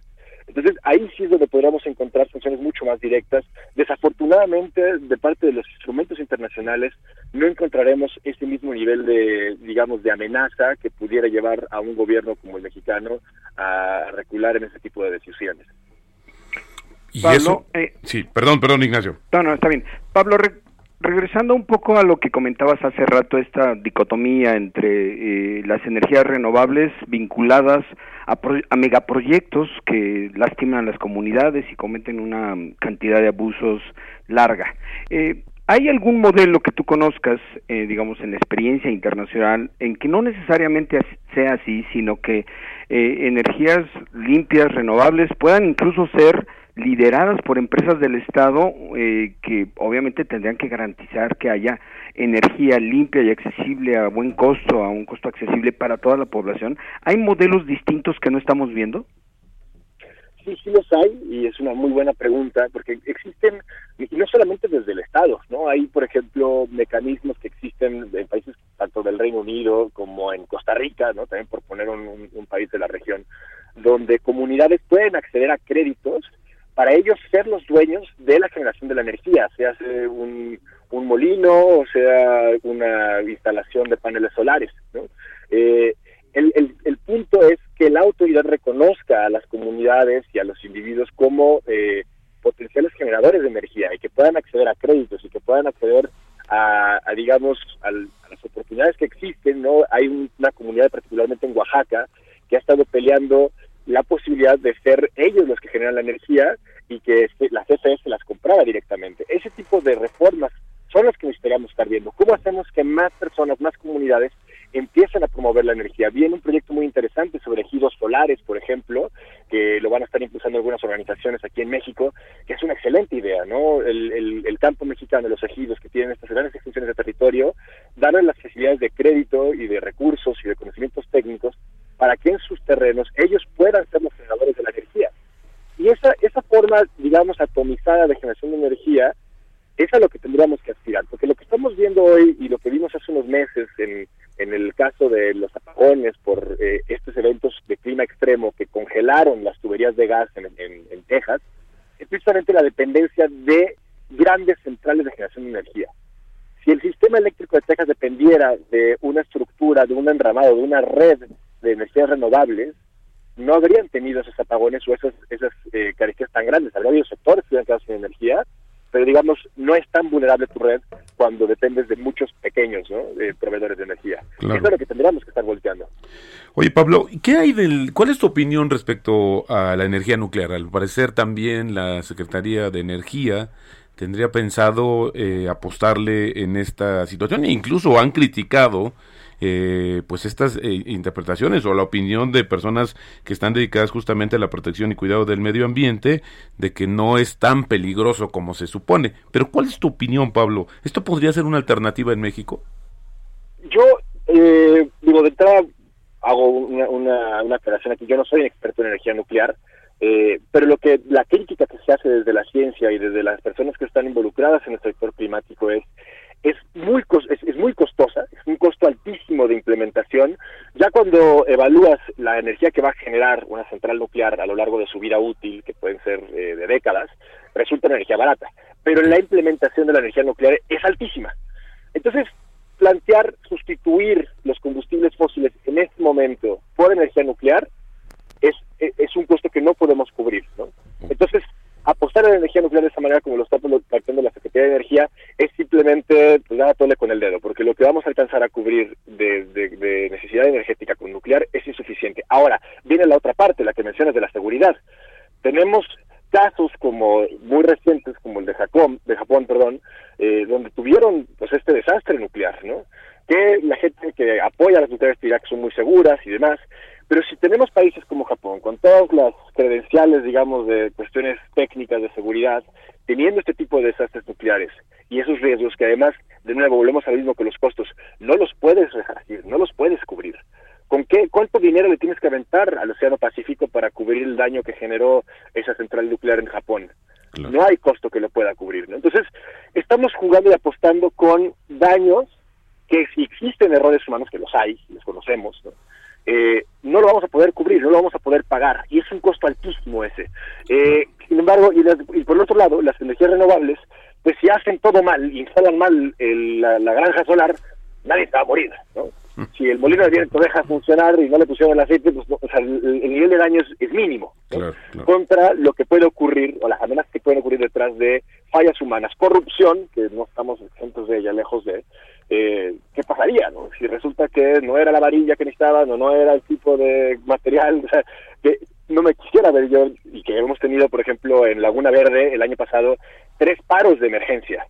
Entonces, ahí sí es donde podríamos encontrar sanciones mucho más directas. Desafortunadamente, de parte de los instrumentos internacionales, no encontraremos ese mismo nivel de, digamos, de amenaza que pudiera llevar a un gobierno como el mexicano a recular en ese tipo de decisiones. Y eso, eh, sí, perdón, perdón, Ignacio. No, no, está bien. Pablo, regresando un poco a lo que comentabas hace rato, esta dicotomía entre eh, las energías renovables vinculadas a, a, megaproyectos que lastiman a las comunidades y cometen una cantidad de abusos larga. Eh, ¿Hay algún modelo que tú conozcas, eh, digamos, en la experiencia internacional, en que no necesariamente sea así, sino que energías limpias, renovables, puedan incluso ser lideradas por empresas del Estado eh, que obviamente tendrían que garantizar que haya energía limpia y accesible a buen costo, a un costo accesible para toda la población. ¿Hay modelos distintos que no estamos viendo? sí, sí los hay y es una muy buena pregunta porque existen, y no solamente desde el Estado, ¿no? Hay, por ejemplo, mecanismos que existen en países tanto del Reino Unido como en Costa Rica, ¿no? También por poner un, un país de la región, donde comunidades pueden acceder a créditos para ellos ser los dueños de la generación de la energía, sea un, un molino o sea una instalación de paneles solares, ¿no? Eh, el, el, punto es que la autoridad reconozca a las comunidades y a los individuos como eh, potenciales generadores de energía y que puedan acceder a créditos y que puedan acceder a, digamos, a las oportunidades que existen. no Hay una comunidad, particularmente en Oaxaca, que ha estado peleando la posibilidad de ser ellos los que generan la energía y que la CFE se las comprara directamente. Ese tipo de reformas son las que necesitaríamos estar viendo. ¿Cómo hacemos que más personas, más comunidades empiezan a promover la energía. Viene un proyecto muy interesante sobre ejidos solares, por ejemplo, que lo van a estar impulsando algunas organizaciones aquí en México, que es una excelente idea, ¿no? El, el, campo mexicano, los ejidos que tienen estas grandes extensiones de territorio, darle las facilidades de crédito y de recursos y de conocimientos técnicos para que en sus terrenos ellos puedan ser los generadores de la energía. Y esa, esa forma, digamos, atomizada de generación de energía es a lo que tendríamos que aspirar, porque lo que estamos viendo hoy y lo que vimos hace unos meses en, en el caso de los apagones por eh, estos eventos de clima extremo que congelaron las tuberías de gas en, en, Texas, es precisamente la dependencia de grandes centrales de generación de energía. Si el sistema eléctrico de Texas dependiera de una estructura, de un enramado, de una red de energías renovables, no habrían tenido esos apagones o esas, esas eh, carencias tan grandes. Habría habido sectores que hubieran quedado sin energía pero digamos, no es tan vulnerable tu red cuando dependes de muchos pequeños ¿no? proveedores de energía. Eso es lo que tendríamos que estar volteando. Oye, Pablo, ¿qué hay del, ¿cuál es tu opinión respecto a la energía nuclear? Al parecer también la Secretaría de Energía tendría pensado eh, apostarle en esta situación e incluso han criticado eh, pues estas eh, interpretaciones o la opinión de personas que están dedicadas justamente a la protección y cuidado del medio ambiente de que no es tan peligroso como se supone. Pero ¿cuál es tu opinión, Pablo? ¿Esto podría ser una alternativa en México? Yo, eh, digo, de entrada hago una, una, aclaración aquí. Yo no soy un experto en energía nuclear, eh, pero lo que la crítica que se hace desde la ciencia y desde las personas que están involucradas en el sector climático es es muy, es, muy costosa, es un costo altísimo de implementación. Ya cuando evalúas la energía que va a generar una central nuclear a lo largo de su vida útil, que pueden ser eh, de décadas, resulta una energía barata. Pero la implementación de la energía nuclear es altísima. Entonces, plantear sustituir los combustibles fósiles en este momento por energía nuclear es, es un costo que no podemos cubrir. ¿no? Entonces, apostar a la energía nuclear de esa manera como lo está planteando la Secretaría de Energía es simplemente pues, a tole con el dedo, porque lo que vamos a alcanzar a cubrir de, de, necesidad energética con nuclear es insuficiente. Ahora, viene la otra parte, la que mencionas de la seguridad. Tenemos casos como muy recientes como el de Japón, de Japón, perdón, eh, donde tuvieron pues este desastre nuclear, ¿no? Que la gente que apoya las nucleares de Irak son muy seguras y demás, pero si tenemos países como Japón, con todas las credenciales, digamos, de cuestiones técnicas de seguridad, teniendo este tipo de desastres nucleares y esos riesgos que además, de nuevo, volvemos al mismo que los costos, no los puedes resarcir, no los puedes cubrir. ¿Con qué, cuánto dinero le tienes que aventar al Océano Pacífico para cubrir el daño que generó esa central nuclear en Japón? No hay costo que lo pueda cubrir. ¿no? Entonces, estamos jugando y apostando con daños que si existen errores humanos, que los hay, los conocemos, ¿no? Eh, no lo vamos a poder cubrir, no lo vamos a poder pagar, y es un costo altísimo ese. Eh, sin embargo, y, por el otro lado, las energías renovables, pues si hacen todo mal, instalan mal la, granja solar, nadie se va a morir, ¿no? Si el molino de viento deja funcionar y no le pusieron el aceite, pues el, nivel de daño es, mínimo. Contra lo que puede ocurrir, o las amenazas que pueden ocurrir detrás de fallas humanas, corrupción, que no estamos exentos de ella, lejos de, eh, ¿qué pasaría? No? Si resulta que no era la varilla que necesitaban o no era el tipo de material, o sea, que no me quisiera ver yo, y que hemos tenido, por ejemplo, en Laguna Verde el año pasado, tres paros de emergencia.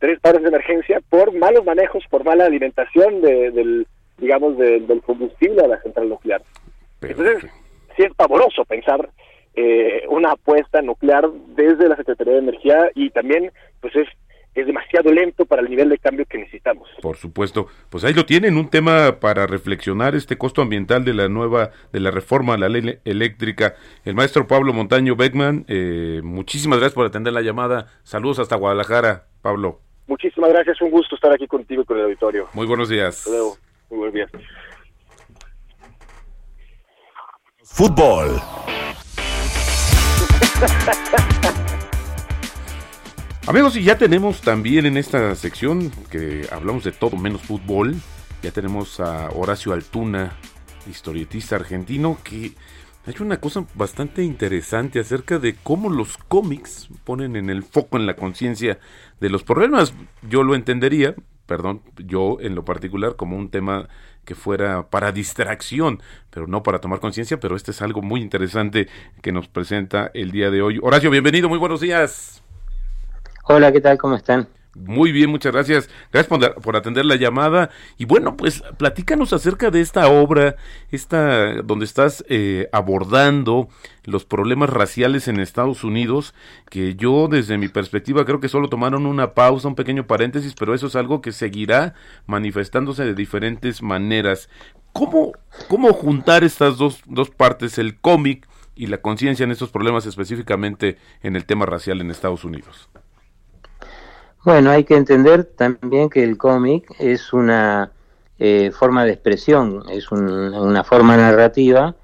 Tres paros de emergencia por malos manejos, por mala alimentación de, del, digamos, del combustible a la central nuclear. Entonces, sí es pavoroso pensar eh, una apuesta nuclear desde la Secretaría de Energía y también, pues es es demasiado lento para el nivel de cambio que necesitamos. Por supuesto, pues ahí lo tienen, un tema para reflexionar este costo ambiental de la nueva, de la reforma a la ley eléctrica. El maestro Pablo Montaño Beckman, eh, muchísimas gracias por atender la llamada. Saludos hasta Guadalajara, Pablo. Muchísimas gracias, un gusto estar aquí contigo y con el auditorio. Muy buenos días. Muy buenos días. Fútbol. Amigos, y ya tenemos también en esta sección que hablamos de todo menos fútbol, ya tenemos a Horacio Altuna, historietista argentino, que ha hecho una cosa bastante interesante acerca de cómo los cómics ponen en el foco en la conciencia de los problemas. Yo lo entendería, perdón, yo en lo particular como un tema que fuera para distracción, pero no para tomar conciencia, pero este es algo muy interesante que nos presenta el día de hoy. Horacio, bienvenido, muy buenos días. Hola, ¿qué tal? ¿Cómo están? Muy bien, muchas gracias. Gracias por, atender la llamada. Y bueno, pues platícanos acerca de esta obra, esta donde estás eh, abordando los problemas raciales en Estados Unidos, que yo desde mi perspectiva creo que solo tomaron una pausa, un pequeño paréntesis, pero eso es algo que seguirá manifestándose de diferentes maneras. ¿Cómo, cómo juntar estas dos, dos partes, el cómic y la conciencia en estos problemas específicamente en el tema racial en Estados Unidos? Bueno, hay que entender también que el cómic es una eh, forma de expresión, es una forma narrativa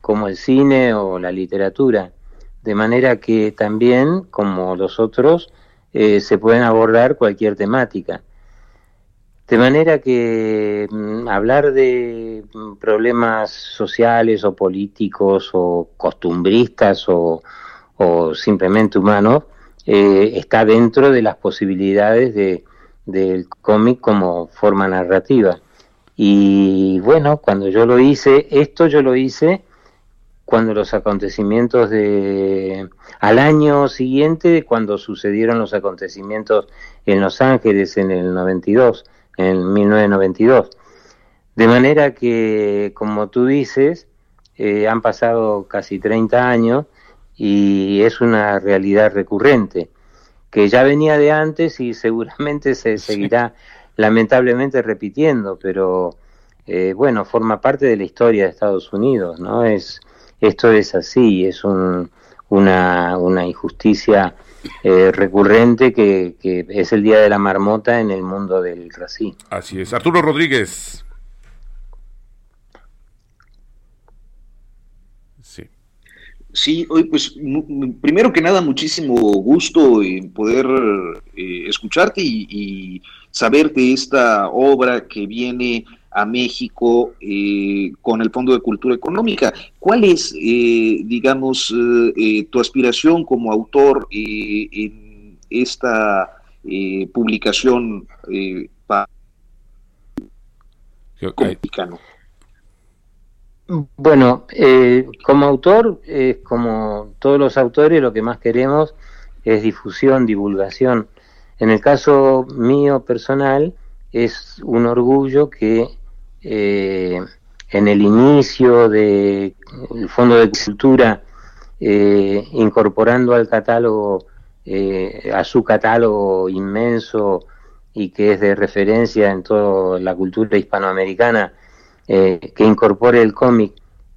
como el cine o la literatura, de manera que también, como los otros, eh, se pueden abordar cualquier temática. De manera que mm, hablar de mm, problemas sociales o políticos o costumbristas o simplemente humanos eh, está dentro de las posibilidades de, del cómic como forma narrativa. Y bueno, cuando yo lo hice, esto yo lo hice cuando los acontecimientos de al año siguiente cuando sucedieron los acontecimientos en Los Ángeles en el 92 en 1992 de manera que como tú dices eh, han pasado casi 30 años y es una realidad recurrente que ya venía de antes y seguramente se seguirá lamentablemente repitiendo, pero eh, bueno, forma parte de la historia de Estados Unidos, ¿no? Es, esto es así, es un, una, una injusticia eh, recurrente que, que es el día de la marmota en el mundo del racismo. Así es. Arturo Rodríguez. Sí, hoy pues primero que nada muchísimo gusto en poder eh, escucharte y, saber de esta obra que viene a México eh, con el Fondo de Cultura Económica. ¿Cuál es, eh, digamos, tu aspiración como autor en esta publicación para mexicano? Bueno, eh, como autor, eh, como todos los autores, lo que más queremos es difusión, divulgación. En el caso mío personal, es un orgullo que eh, en el inicio del Fondo de Cultura, eh, incorporando al catálogo, a su catálogo inmenso y que es de referencia en toda la cultura hispanoamericana, eh, que incorpore el cómic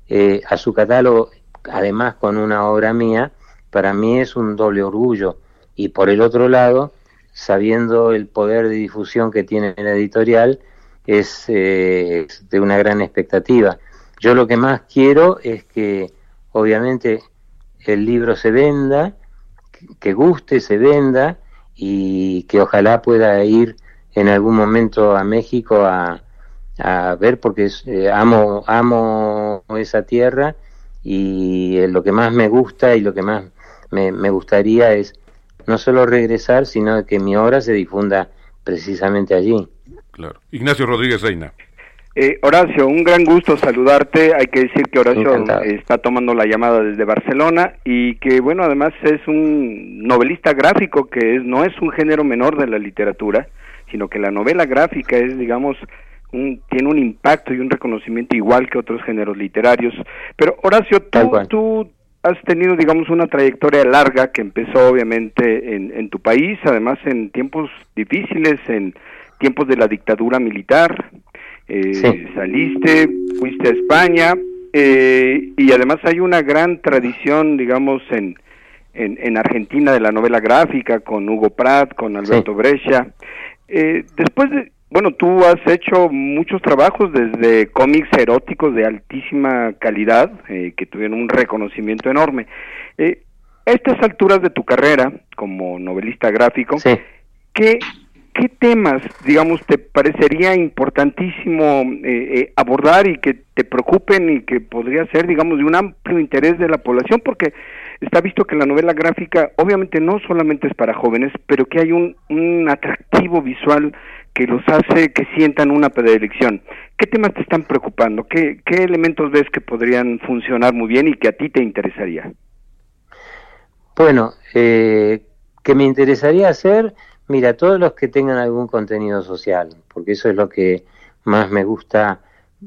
eh, a su catálogo, además con una obra mía, para mí es un doble orgullo. Y por el otro lado, sabiendo el poder de difusión que tiene la editorial, es, eh, de una gran expectativa. Yo lo que más quiero es que, obviamente, el libro se venda, que guste, se venda y que ojalá pueda ir en algún momento a México a, a ver porque eh, amo amo esa tierra y eh, lo que más me gusta y lo que más me, me, gustaría es no solo regresar sino que mi obra se difunda precisamente allí. Claro. Ignacio Rodríguez Reina. Eh, Horacio, un gran gusto saludarte. Hay que decir que Horacio está tomando la llamada desde Barcelona y que, bueno, además es un novelista gráfico que es, no es un género menor de la literatura, sino que la novela gráfica es, digamos, tiene un impacto y un reconocimiento igual que otros géneros literarios. Pero Horacio, tú, tú has tenido, digamos, una trayectoria larga que empezó obviamente en, tu país, además en tiempos difíciles, en tiempos de la dictadura militar. Eh, saliste, fuiste a España eh, y además hay una gran tradición, digamos, en, en, Argentina de la novela gráfica con Hugo Pratt, con Alberto Brescia. Eh, después de, bueno, tú has hecho muchos trabajos desde cómics eróticos de altísima calidad, eh, que tuvieron un reconocimiento enorme. Eh, a estas alturas de tu carrera como novelista gráfico, ¿qué, ¿qué temas, digamos, te parecería importantísimo eh, abordar y que te preocupen y que podría ser, digamos, de un amplio interés de la población? Porque está visto que la novela gráfica obviamente no solamente es para jóvenes, pero que hay un, un atractivo visual que los hace que sientan una predilección. ¿Qué temas te están preocupando? ¿Qué, ¿Qué elementos ves que podrían funcionar muy bien y que a ti te interesaría? Bueno, eh, que me interesaría hacer, mira, todos los que tengan algún contenido social, porque eso es lo que más me gusta,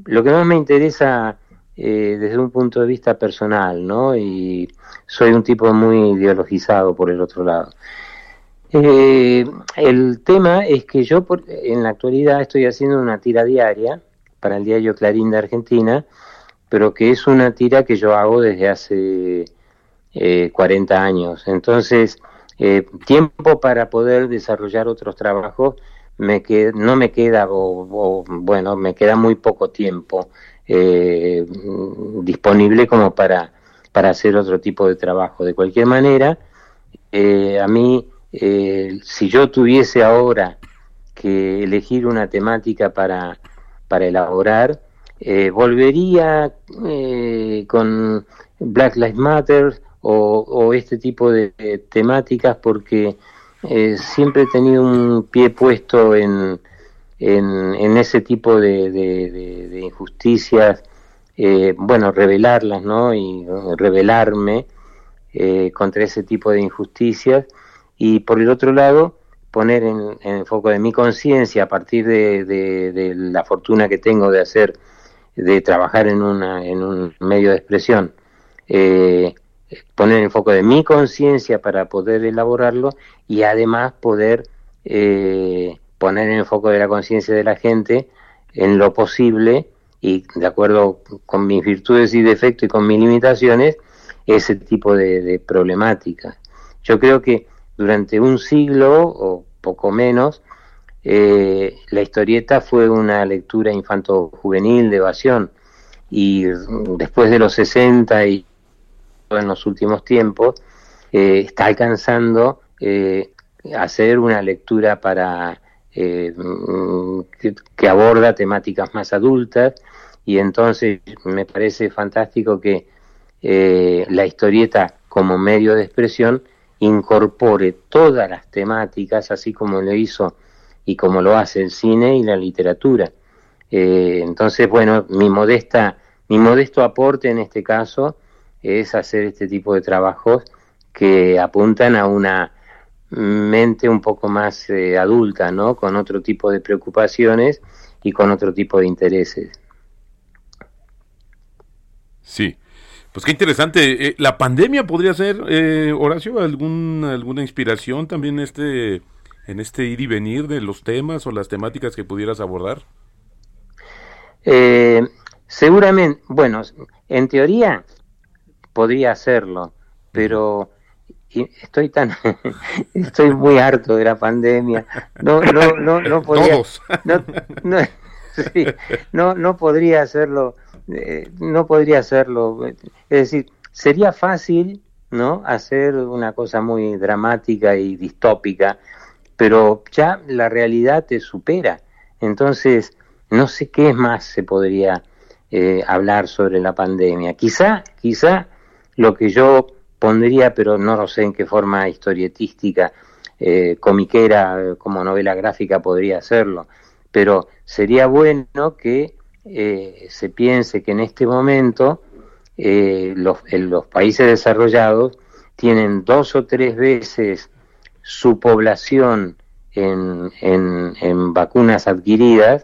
lo que más me interesa eh, desde un punto de vista personal, ¿no? Y soy un tipo muy ideologizado por el otro lado. Eh, el tema es que yo en la actualidad estoy haciendo una tira diaria para el diario Clarín de Argentina, pero que es una tira que yo hago desde hace eh, 40 años. Entonces, eh, tiempo para poder desarrollar otros trabajos me no me queda, o, bueno, me queda muy poco tiempo eh, disponible como para, para hacer otro tipo de trabajo. De cualquier manera, eh, a mí eh, si yo tuviese ahora que elegir una temática para, para elaborar, eh, volvería eh, con Black Lives Matter o, este tipo de, temáticas porque siempre he tenido un pie puesto en, en, ese tipo de, injusticias, bueno, revelarlas, ¿no? Y revelarme contra ese tipo de injusticias y por el otro lado poner en, el foco de mi conciencia a partir de, la fortuna que tengo de hacer, de trabajar en, una, en un medio de expresión, eh, poner en foco de mi conciencia para poder elaborarlo y además poder eh, poner en el foco de la conciencia de la gente en lo posible y de acuerdo con mis virtudes y defectos y con mis limitaciones, ese tipo de, de problemáticas. Yo creo que durante un siglo o poco menos, eh, la historieta fue una lectura infanto-juvenil de evasión y después de los 60 y en los últimos tiempos eh, está alcanzando eh, hacer una lectura para que, que, aborda temáticas más adultas y entonces me parece fantástico que la historieta como medio de expresión incorpore todas las temáticas, así como lo hizo y como lo hace el cine y la literatura. Eh, entonces, bueno, mi modesta, mi modesto aporte en este caso es hacer este tipo de trabajos que apuntan a una mente un poco más eh, adulta, ¿no? Con otro tipo de preocupaciones y con otro tipo de intereses. Sí, pues qué interesante. Eh, ¿La pandemia podría ser, eh, Horacio, algún, alguna inspiración también en este, en este ir y venir de los temas o las temáticas que pudieras abordar? Eh, seguramente, bueno, en teoría podría hacerlo, pero estoy tan estoy muy harto de la pandemia no no no no podría no, no, sí, no no podría hacerlo eh, no podría hacerlo. Es decir, sería fácil, ¿no? Hacer una cosa muy dramática y distópica, pero ya la realidad te supera. Entonces, no sé qué más se podría eh, hablar sobre la pandemia. Quizá, quizá lo que yo pondría, pero no lo sé en qué forma historietística, eh, comiquera, como novela gráfica podría hacerlo, pero sería bueno que eh, se piense que en este momento eh, los, los países desarrollados tienen dos o tres veces su población en, en, vacunas adquiridas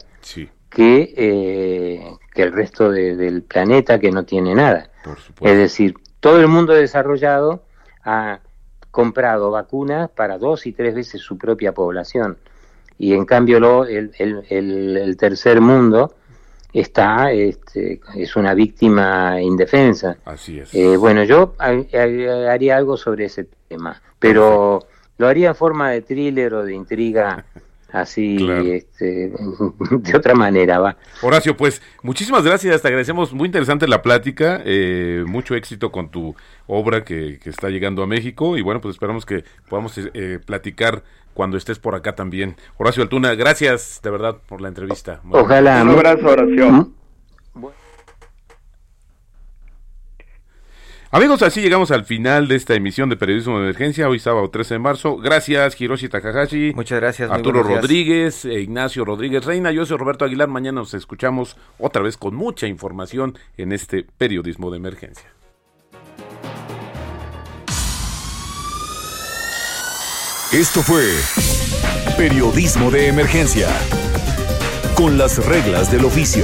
que, eh, que el resto del planeta que no tiene nada. Es decir, todo el mundo desarrollado ha comprado vacunas para dos y tres veces su propia población. Y en cambio lo, el, el, tercer mundo está este, es una víctima indefensa. Así es. Eh, bueno, yo haría algo sobre ese tema, pero lo haría en forma de thriller o de intriga así este, de otra manera va. Horacio pues muchísimas gracias te agradecemos muy interesante la plática eh, mucho éxito con tu obra que, que, está llegando a México y bueno pues esperamos que podamos eh, platicar cuando estés por acá también. Horacio Altuna gracias de verdad por la entrevista. Ojalá. Un abrazo Horacio Amigos, así llegamos al final de esta emisión de Periodismo de Emergencia, hoy sábado 13 de marzo. Gracias, Hiroshi Takahashi. Muchas gracias. Arturo Rodríguez, e Ignacio Rodríguez Reina. Yo soy Roberto Aguilar. Mañana nos escuchamos otra vez con mucha información en este Periodismo de Emergencia. Esto fue Periodismo de Emergencia, con las reglas del oficio.